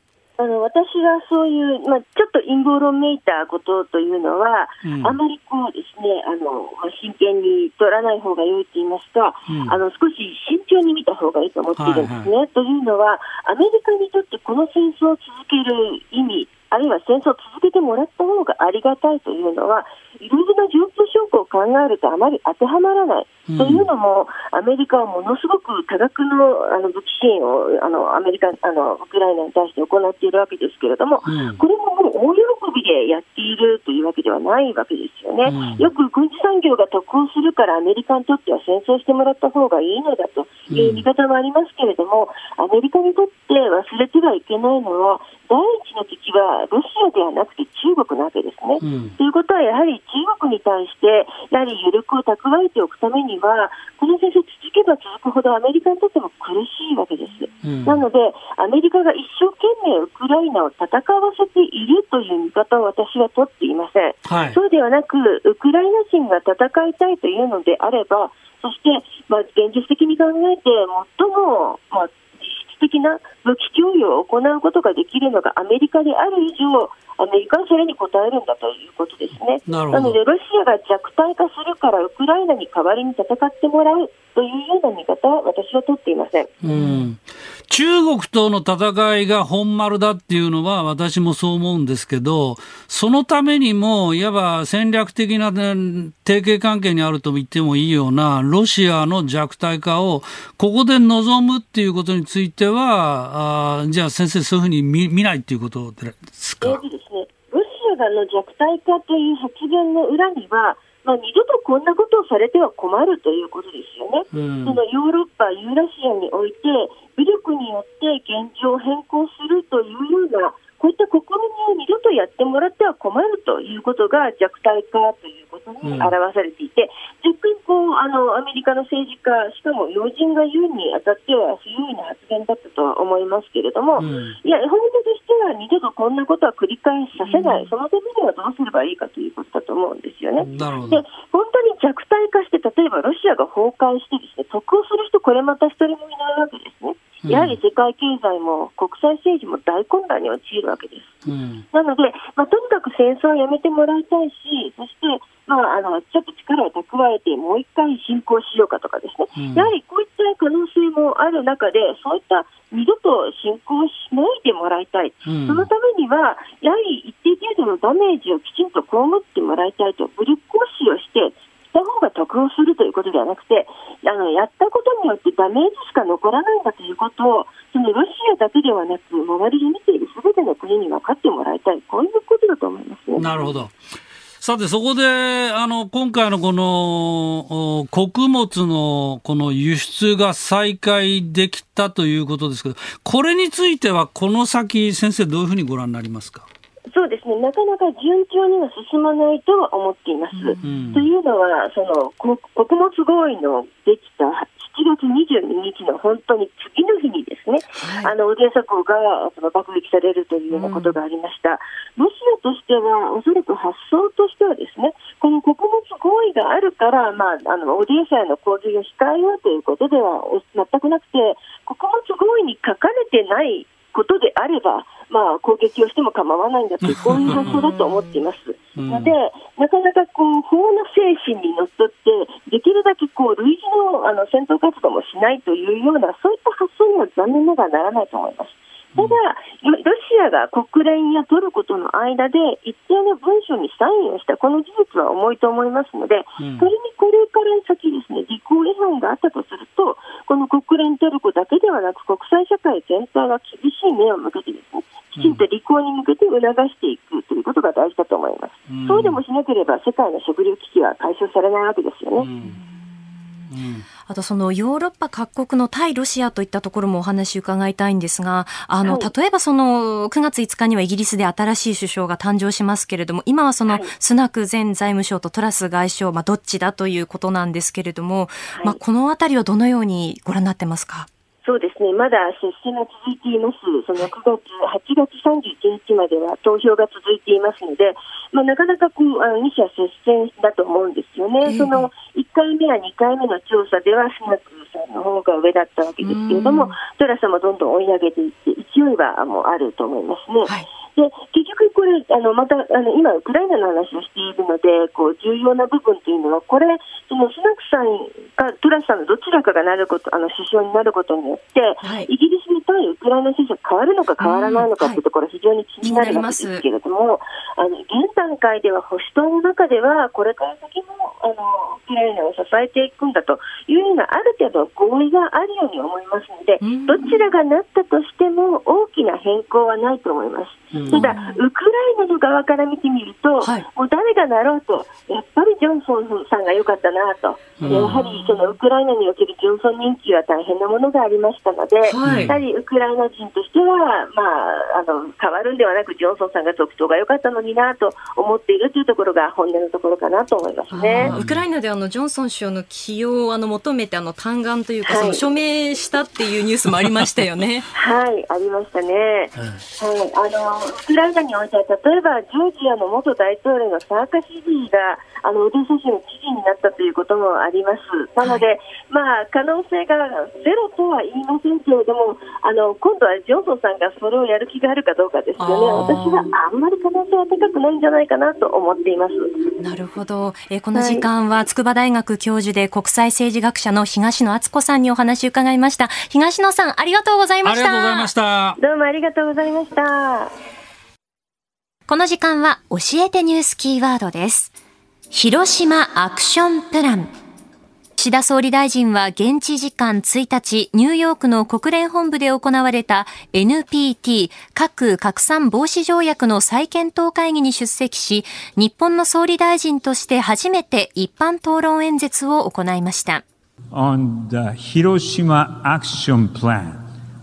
私はそういう、まあ、ちょっと陰謀論めいたことというのは、うん。あまりこうですねあの、まあ、真剣に取らない方が良いと言いますか、うん。あの少し慎重に見た方がいいと思っているんですね。というのは、アメリカにとってこの戦争を続ける意味、あるいは戦争を続けてもらった方がありがたいというのは、いろいろな状況証拠を考えるとあまり当てはまらない。うんというのも、アメリカはものすごく多額のあの武器支援をあのアメリカあの、ウクライナに対して行っているわけですけれども、うんこれももう大喜びでやっているというわけではないわけですよね。うんよく軍事産業が得をするからアメリカにとっては戦争してもらった方がいいのだという見方もありますけれども、アメリカにとって忘れてはいけないのは、第一の敵はロシアではなくて中国なわけですね。うんということは、やはり中国に対して、やはり余力を蓄えておくためには、この戦争続けば続くほどアメリカにとっても苦しいわけです。うんなので、アメリカが一生懸命ウクライナを戦わせているという見方を私は取っていません。はい。そうではなく、ウクライナ人が戦いたいというのであれば、そして、まあ、現実的に考えて、最も、まあ、的な武器供与を行うことができるのがアメリカである以上、アメリカはそれに応えるんだということですね。なので、ロシアが弱体化するから、ウクライナに代わりに戦ってもらうというような見方は私は取っていません。うん中国との戦いが本丸だっていうのは私もそう思うんですけど、そのためにも、いわば戦略的な、提携関係にあると言ってもいいようなロシアの弱体化をここで望むっていうことについては、あじゃあ先生そういうふうに見見ないっていうことですか？ですね、ロシアの弱体化という発言の裏には、まあ、二度とこんなことをされては困るということですよね。うんそのヨーロッパ、ユーラシアにおいて、武力によって現状を変更するというような、こういった試みを二度とやってもらっては困るということが弱体化という表されていて、若干こうあのアメリカの政治家、しかも要人が言うにあたっては不用意な発言だったとは思いますけれども、うんいや、本音としては二度とこんなことは繰り返しさせない、そのためにはどうすればいいかということだと思うんですよね。で。本当に弱体化して、例えばロシアが崩壊してですね、得をする人、これまた一人もいないわけですね。うやはり世界経済も国際政治も大混乱に陥るわけです。うんなので、まあ、とにかく戦争はやめてもらいたいし、そして、まあ、あのちょっと力を蓄えて、もう一回侵攻しようかとかですね、うん。やはりこういった可能性もある中で、そういった二度と侵攻しないでもらいたい、うん。そのためには、やはり一定程度のダメージをきちんと被ってもらいたいと、武力行使をして、した方が得をするということではなくて、あのやったことによってダメージしか残らないんだということを、そのロシアだけではなく、周りで見ているすべての国に分かってもらいたい、こういうことだと思いますね。なるほど。さて、そこで、あの、今回のこの、お穀物のこの輸出が再開できたということですけど、これについては、この先、先生、どういうふうにご覧になりますか？そうですね、なかなか順調には進まないとは思っています。んというのは、そのこ穀物合意のできた7月22日の本当にあのオデーサ港がその爆撃されるというようなことがありました。ロシアとしては、おそらく発想としてはですね、この穀物合意があるから、まあ、あのオデーサへの攻撃を控えようということではお全くなくて、穀物合意に書かれてないことであれば、まあ、攻撃をしても構わないんだという、<laughs> こういう発想だと思っています。で、なかなかこう法の精神にのっとって、できるだけこう類似のあの戦闘活動もしないというような、そういった発想には残念ながらならないと思います。ただ、ロロシアが国連やトルコとの間で一定の文書にサインをしたこの事実は重いと思いますので、うんそれにこれから先ですね、履行違反があったとすると、この国連トルコだけではなく国際社会全体が厳しい目を向けてですね、きちんと履行に向けて促していくということが大事思います。うん。そうでもしなければ世界の食糧危機は解消されないわけですよね。あとそのヨーロッパ各国の対ロシアといったところもお話伺いたいんですが、あの、はい。例えばその9月5日にはイギリスで新しい首相が誕生しますけれども、今はそのはい。スナク前財務省とトラス外相、まあどっちだということなんですけれども、まあこのあたりはどのようにご覧になってますかそうですね、まだ接戦が続いています、その9月、8月31日までは投票が続いていますので、まあ、なかなかこうあの2者接戦だと思うんですよね、ええ。その1回目や2回目の調査では、スナクさんの方が上だったわけですけれども、トラスさんもどんどん追い上げていって、勢いはもうあると思いますね。はいで結局、これあのまたあの今、ウクライナの話をしているのでこう重要な部分というのはこれそのスナクさんかトラスさんのどちらかがなることあの首相になることによって、はい。イギリスに対ウクライナ政策変わるのか変わらないのかというところは非常に気になるわけですけれども、あの現段階では保守党の中ではこれから先もあのウクライナを支えていくんだというようなある程度合意があるように思いますので、うん。どちらがなったとしても大きな変更はないと思います。ただ、ウクライナの側から見てみると、はい。もう誰がなろうと、やっぱりジョンソンさんが良かったなと、うん。やはりそのウクライナにおけるジョンソン人気は大変なものがありましたので、はい。やはりウクライナ人としては、まあ、あの変わるんではなく、ジョンソンさんが続投が良かったのになと思っているというところが本音のところかなと思いますね。ウクライナであのジョンソン首相の起用をあの求めてあの嘆願というか、はいその署名したっていうニュースもありましたよね。はい、ありましたね。はい、あのウクライナにおいては、例えばジョージアの元大統領のサーカシジーがあのオデーサ州の知事になったということもあります。なので、まあ、可能性がゼロとは言いませんけれども、あの今度はジョンソンさんがそれをやる気があるかどうかですよね。私はあんまり可能性は高くないんじゃないかなと思っています。なるほど。えーこの時間は筑波大学教授で国際政治学者の東野敦子さんにお話を伺いました。東野さん、ありがとうございまありした。がとうございました。どうもありがとうございました。この時間は教えてニュースキーワードです。広島アクションプラン。岸田総理大臣は現地時間1日、ニューヨークの国連本部で行われた NPT 核拡散防止条約の再検討会議に出席し、日本の総理大臣として初めて一般討論演説を行いました。on the Hiroshima Action Plan,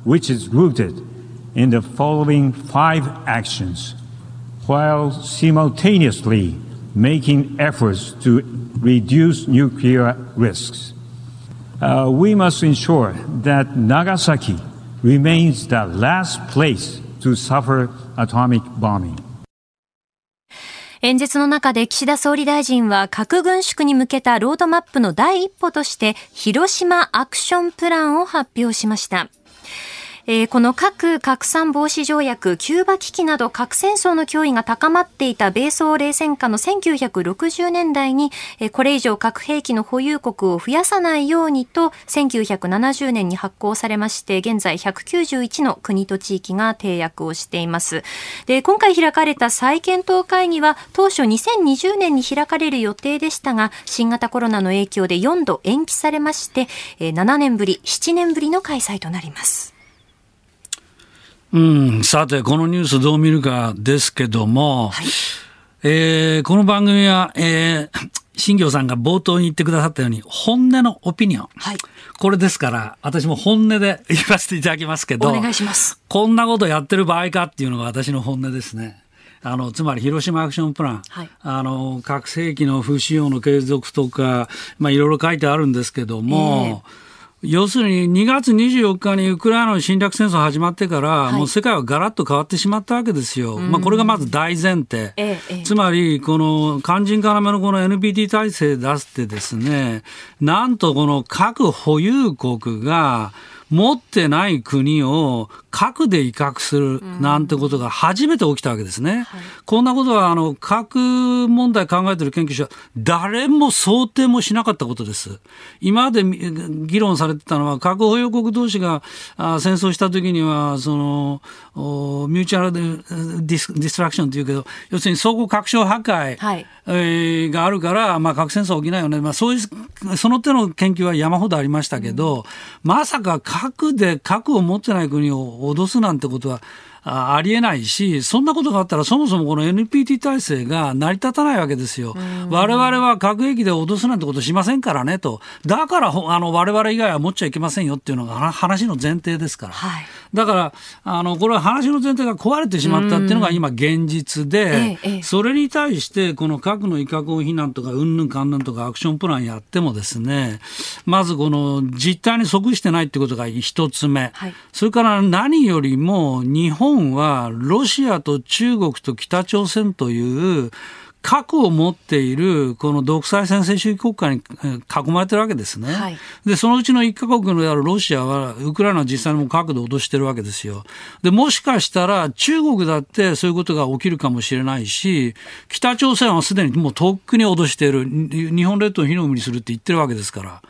which is rooted in the following five actions, while simultaneously making efforts to reduce nuclear risks. Uh, we must ensure that Nagasaki remains the last place to suffer atomic bombing. 演説の中で岸田総理大臣は核軍縮に向けたロードマップの第一歩として広島アクションプランを発表しました。えー、この核拡散防止条約、キューバ危機など核戦争の脅威が高まっていた米ソ冷戦下の1960年代に、えー、これ以上核兵器の保有国を増やさないようにと、1970年に発行されまして、現在191の国と地域が締約をしています。で、今回開かれた再検討会議は、当初2020年に開かれる予定でしたが、新型コロナの影響で4度延期されまして、えー、7年ぶり、7年ぶりの開催となります。うん、さて、このニュースどう見るかですけども、はい、えー、この番組は、えー、新行さんが冒頭に言ってくださったように、本音のオピニオン。はい。これですから、私も本音で言わせていただきますけど、お願いします。こんなことやってる場合かっていうのが私の本音ですね。あの、つまり広島アクションプラン、はい、あの、核兵器の不使用の継続とか、まあ、いろいろ書いてあるんですけども、えー要するに2月24日にウクライナの侵略戦争始まってから、はい、もう世界はガラッと変わってしまったわけですよ。まあ、これがまず大前提。ええ、つまり、この肝心要のこの NPT 体制出してですね、なんとこの核保有国が、持ってない国を核で威嚇するなんてことが初めて起きたわけですね。はい、こんなことはあの核問題考えてる研究者誰も想定もしなかったことです。今まで議論されてたのは核保有国同士があ戦争した時にはそのミューチャルディスディストラクションというけど要するに相互拡張破壊、はい。えー、があるから、まあ、核戦争起きないよね、まあ、そういうその手の研究は山ほどありましたけど、うん、まさか核核で核を持ってない国を脅すなんてことはありえないし、そんなことがあったらそもそもこの NPT 体制が成り立たないわけですよ。我々は核兵器で脅すなんてことしませんからねと。だからあの我々以外は持っちゃいけませんよっていうのが話の前提ですから。はい、だから、あの、これは話の前提が壊れてしまったっていうのが今現実で、それに対してこの核の威嚇を非難とか、うんぬんかんぬんとかアクションプランやってもですね、まずこの実態に即してないってことが一つ目。はい、それから何よりも日本本はロシアと中国と北朝鮮という核を持っているこの独裁専制主義国家に囲まれてるわけですね。はい、で、そのうちの一カ国であるロシアは、ウクライナは実際にも核で脅してるわけですよ。で、もしかしたら中国だってそういうことが起きるかもしれないし、北朝鮮はすでにもうとっくに脅している。日本列島を火の海にするって言ってるわけですから。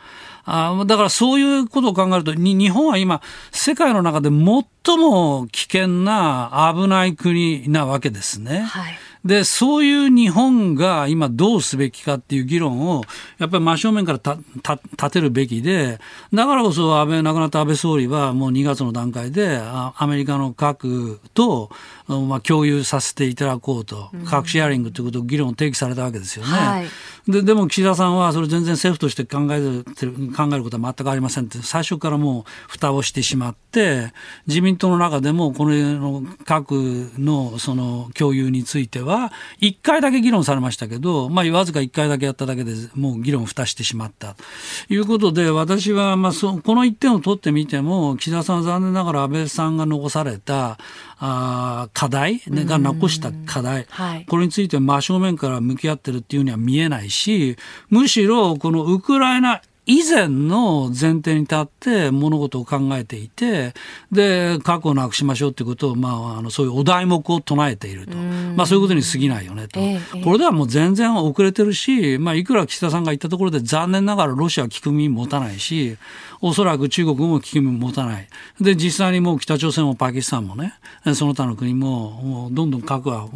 あだからそういうことを考えると、日本は今、世界の中で最も危険な危ない国なわけですね。はいで、そういう日本が今どうすべきかっていう議論を、やっぱり真正面から立てるべきで、だからこそ安倍、亡くなった安倍総理はもう2月の段階で、アメリカの核と、まあ、共有させていただこうと、核シェアリングということを議論を提起されたわけですよね。はい、ででも岸田さんはそれ全然政府として考えてる考えることは全くありませんって最初からもう蓋をしてしまって自民党の中でもこの核のその共有については1回だけ議論されましたけど、まあ、わずか1回だけやっただけでもう議論を蓋してしまった。ということで私はまあそこの1点を取ってみても岸田さんは残念ながら安倍さんが残されたあ課題、が残した課題、はい、これについて真正面から向き合ってるっていうには見えないし、むしろこのウクライナ以前の前提に立って物事を考えていて、で、過去をなくしましょうということを、まあ、あの、そういうお題目を唱えていると。まあ、そういうことに過ぎないよねと。ええ、これではもう全然遅れてるし、まあ、いくら岸田さんが言ったところで残念ながらロシアは聞く耳持たないし、おそらく中国も聞く耳持たない。で、実際にもう北朝鮮もパキスタンもね、その他の国も、もうどんどん核は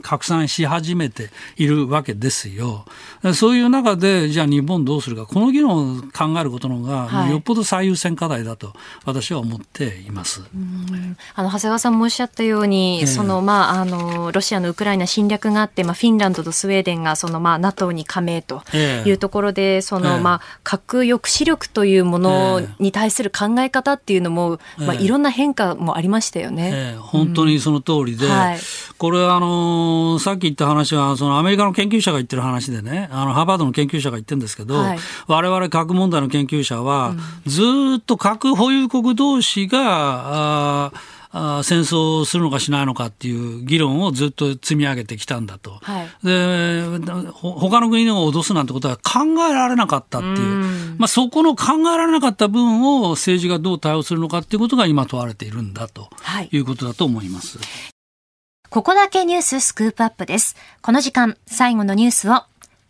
拡散し始めているわけですよ。そういう中で、じゃあ日本どうするか。この議論を考えることの方が、はい、よっぽど最優先課題だと私は思っています。あの長谷川さんもおっしゃったように、えー、そのまああのロシアのウクライナ侵略があって、まあフィンランドとスウェーデンがそのまあ NATO に加盟というところで、えー、そのまあ核抑止力というものに対する考え方っていうのも、まあいろんな変化もありましたよね。えー、本当にその通りで、うん。はい、これあのさっき言った話はそのアメリカの研究者が言ってる話でね、あのハーバードの研究者が言ってるんですけど、はい、我々核問題の研究者は、ずっと核保有国同士が、ああ戦争をするのかしないのかっていう議論をずっと積み上げてきたんだと。はいで、ほ他の国を脅すなんてことは考えられなかったっていう、まあ、そこの考えられなかった分を政治がどう対応するのかっていうことが今問われているんだとはいいうことだと思います。ここだけニューススクープアップです。この時間、最後のニュースを、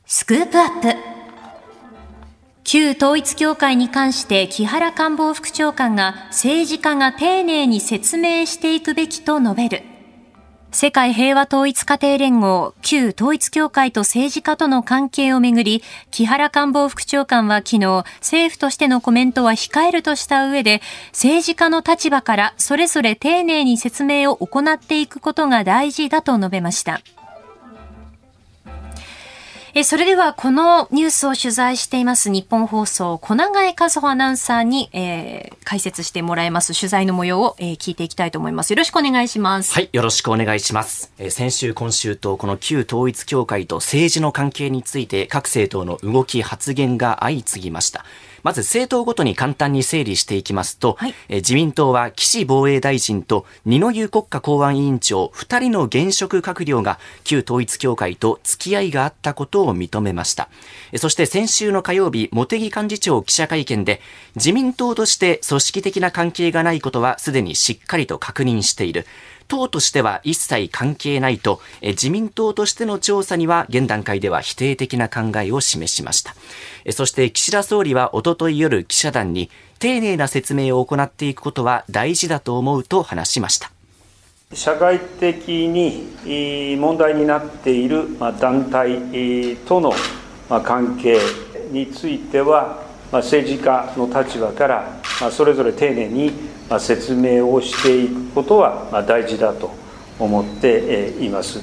スクープアップ。旧統一教会に関して木原官房副長官が政治家が丁寧に説明していくべきと述べる。世界平和統一家庭連合、旧統一教会と政治家との関係をめぐり、木原官房副長官は昨日、政府としてのコメントは控えるとした上で、政治家の立場からそれぞれ丁寧に説明を行っていくことが大事だと述べました。えそれではこのニュースを取材しています日本放送小永井和穂アナウンサーに、えー解説してもらいます取材の模様を、えー聞いていきたいと思います。よろしくお願いします。はい、よろしくお願いします。えー先週、今週と、この旧統一教会と政治の関係について、各政党の動き、発言が相次ぎました。まず、政党ごとに簡単に整理していきますと、はいえー自民党は岸防衛大臣と二之湯国家公安委員長、二人の現職閣僚が旧統一教会と付き合いがあったことを認めました。えーそして先週の火曜日、茂木幹事長記者会見で、自民党として組織的な関係がないことはすでにしっかりと確認している。党としては一切関係ないと、え自民党としての調査には現段階では否定的な考えを示しました。えそして岸田総理はおととい夜記者団に丁寧な説明を行っていくことは大事だと思うと話しました。社会的に問題になっている団体との関係については、政治家の立場からそれぞれ丁寧に説明をしていくことは大事だと思っています。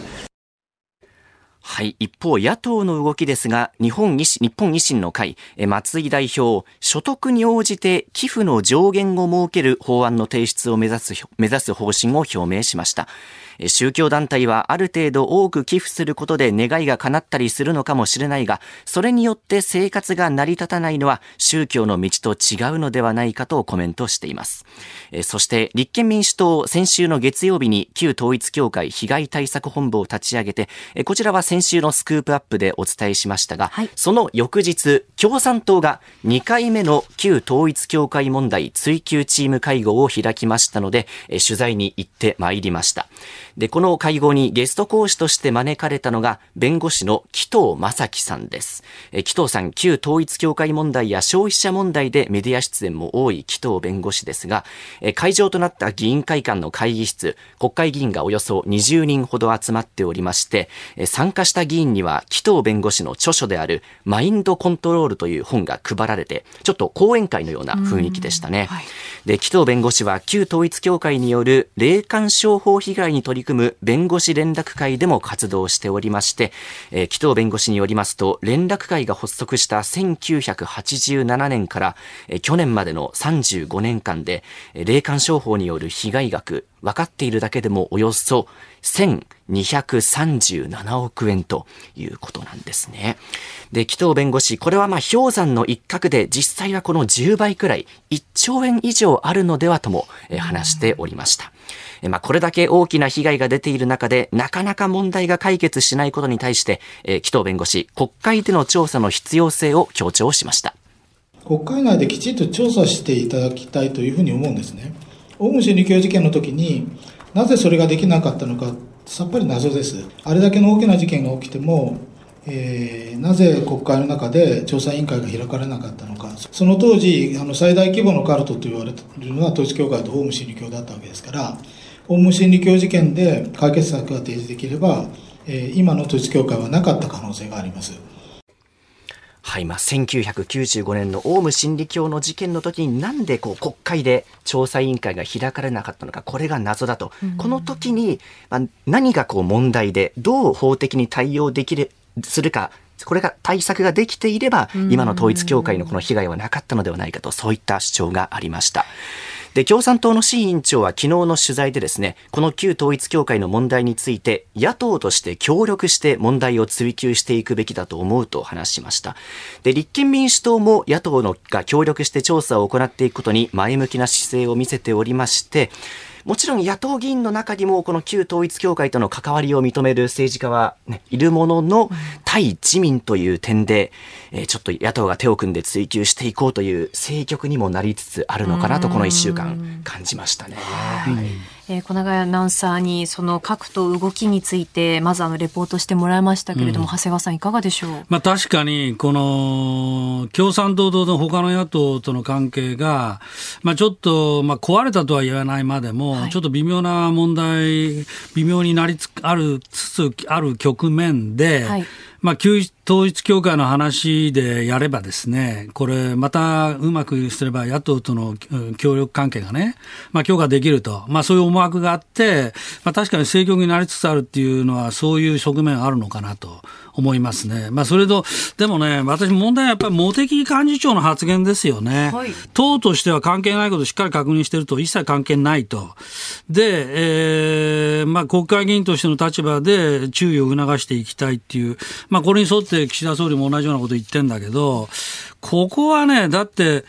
はい。一方、野党の動きですが、日本維新日本維新の会、松井代表、所得に応じて寄付の上限を設ける法案の提出を目指す、目指す方針を表明しました。え宗教団体はある程度多く寄付することで願いが叶ったりするのかもしれないが、それによって生活が成り立たないのは宗教の道と違うのではないかとコメントしています。えそして立憲民主党、先週の月曜日に旧統一教会被害対策本部を立ち上げて、えこちらは先週のスクープアップでお伝えしましたが、はいその翌日、共産党が2回目の旧統一教会問題追及チーム会合を開きましたので、え取材に行ってまいりました。で、この会合にゲスト講師として招かれたのが、弁護士の紀藤正樹さんです。え紀藤さん、旧統一教会問題や消費者問題でメディア出演も多い紀藤弁護士ですが、え会場となった議員会館の会議室、国会議員がおよそ20人ほど集まっておりまして、え参加した議員には紀藤弁護士の著書であるマインドコントロールという本が配られて、ちょっと講演会のような雰囲気でしたね。で、紀藤弁護士は旧統一教会による霊感商法被害に取り組む弁護士連絡会でも活動しておりまして、えー紀藤弁護士によりますと、連絡会が発足した1987年から、えー去年までの35年間で、え霊感商法による被害額、分かっているだけでもおよそ1237億円ということなんですね。で、紀藤弁護士、これはまあ氷山の一角で実際はこの10倍くらい、1兆円以上あるのではとも話しておりました。まあ、これだけ大きな被害が出ている中で、なかなか問題が解決しないことに対して、えー紀藤弁護士、国会での調査の必要性を強調しました。国会内できちんと調査していただきたいというふうに思うんですね。オウム真理教事件の時になぜそれができなかったのかさっぱり謎です。あれだけの大きな事件が起きても、えーなぜ国会の中で調査委員会が開かれなかったのか。その当時、あの最大規模のカルトと言われているのは統一教会とオウム真理教だったわけですから、オウム真理教事件で解決策が提示できれば、えー今の統一教会はなかった可能性があります。はい、まあ、1995年のオウム真理教の事件の時になんでこう国会で調査委員会が開かれなかったのか、これが謎だと。この時に、まあ、何がこう問題で、どう法的に対応できる、するか、これが対策ができていれば、今の統一教会のこの被害はなかったのではないかと、そういった主張がありました。で、共産党の志位委員長は昨日の取材でですね、この旧統一教会の問題について、野党として協力して問題を追及していくべきだと思うと話しました。で、立憲民主党も野党のが協力して調査を行っていくことに前向きな姿勢を見せておりまして、もちろん野党議員の中にもこの旧統一教会との関わりを認める政治家は、ね、いるものの、対自民という点で、えー、ちょっと野党が手を組んで追及していこうという政局にもなりつつあるのかなとこの1週間感じましたね。はいえー、小永アナウンサーにその核と動きについてまずあのレポートしてもらいましたけれども、うん、長谷川さんいかがでしょう、まあ、確かにこの共産党と他の野党との関係が、まあ、ちょっと、まあ、壊れたとは言わないまでも、はい、ちょっと微妙な問題微妙になりつあるつつある局面で、はい。まあ、旧統一教会の話でやればですね、これ、またうまくすれば野党との協力関係がね、まあ、強化できると、まあ、そういう思惑があって、まあ、確かに政局になりつつあるっていうのは、そういう側面あるのかなと。思いますね。まあ、それと、でもね、私問題はやっぱり茂木幹事長の発言ですよね。はい、党としては関係ないことをしっかり確認してると、一切関係ないと。で、えー、まあ、国会議員としての立場で注意を促していきたいっていう、まあ、これに沿って岸田総理も同じようなこと言ってんだけど、ここはね、だって、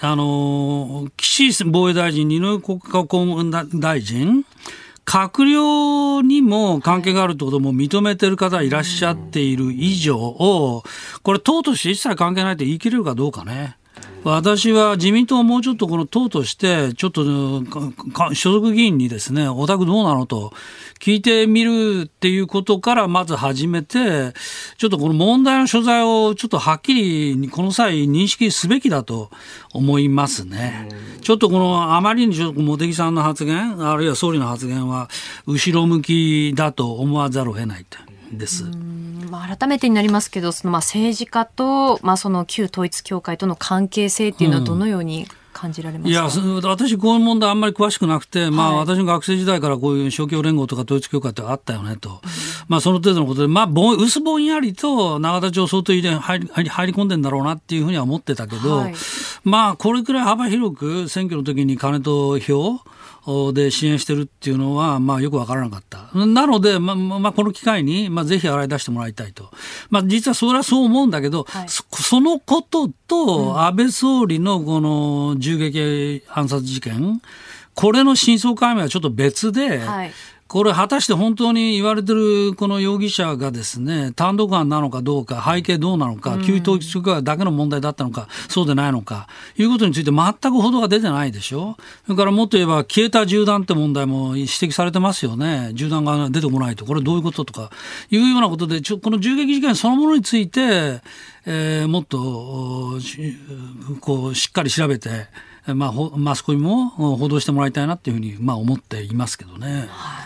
あの、岸防衛大臣、二上国家公務大臣、閣僚にも関係があるってことも認めてる方いらっしゃっている以上を、これ党として一切関係ないって言い切れるかどうかね。私は自民党もうちょっとこの党として、ちょっと所属議員にですね、お宅どうなのと聞いてみるっていうことからまず始めて、ちょっとこの問題の所在をちょっとはっきりこの際認識すべきだと思いますね。ちょっとこのあまりに茂木さんの発言、あるいは総理の発言は後ろ向きだと思わざるを得ないと。です。まあ、改めてになりますけど、そのまあ政治家と、まあ、その旧統一教会との関係性っていうのはどのように、感じられますいや、私、こういう問題あんまり詳しくなくて、まあ、私の学生時代からこういう勝共連合とか統一教会ってあったよねと、うん、まあ、その程度のことで、まあ、ぼ薄ぼんやりと永田町相当入れ入り入り込んでんだろうなっていうふうには思ってたけど、はい、まあ、これくらい幅広く選挙の時に金と票、で支援してるっていうのは、まあ、よくわからなかった。なので、まあ、まあ、この機会に、まあ、ぜひ洗い出してもらいたいと。まあ、実はそれはそう思うんだけど、はい、そそのことと、安倍総理のこの銃撃暗殺事件、これの真相解明はちょっと別で、はいこれ、果たして本当に言われてるこの容疑者がですね、単独犯なのかどうか、背景どうなのか、旧統一教会だけの問題だったのか、そうでないのか、いうことについて全く報道が出てないでしょ？それからもっと言えば、消えた銃弾って問題も指摘されてますよね。銃弾が出てこないと、これどういうこととか、いうようなことで、ちょこの銃撃事件そのものについて、えー、もっと、こう、しっかり調べて、まあ、マスコミも報道してもらいたいなっていうふうに、まあ、思っていますけどね。はい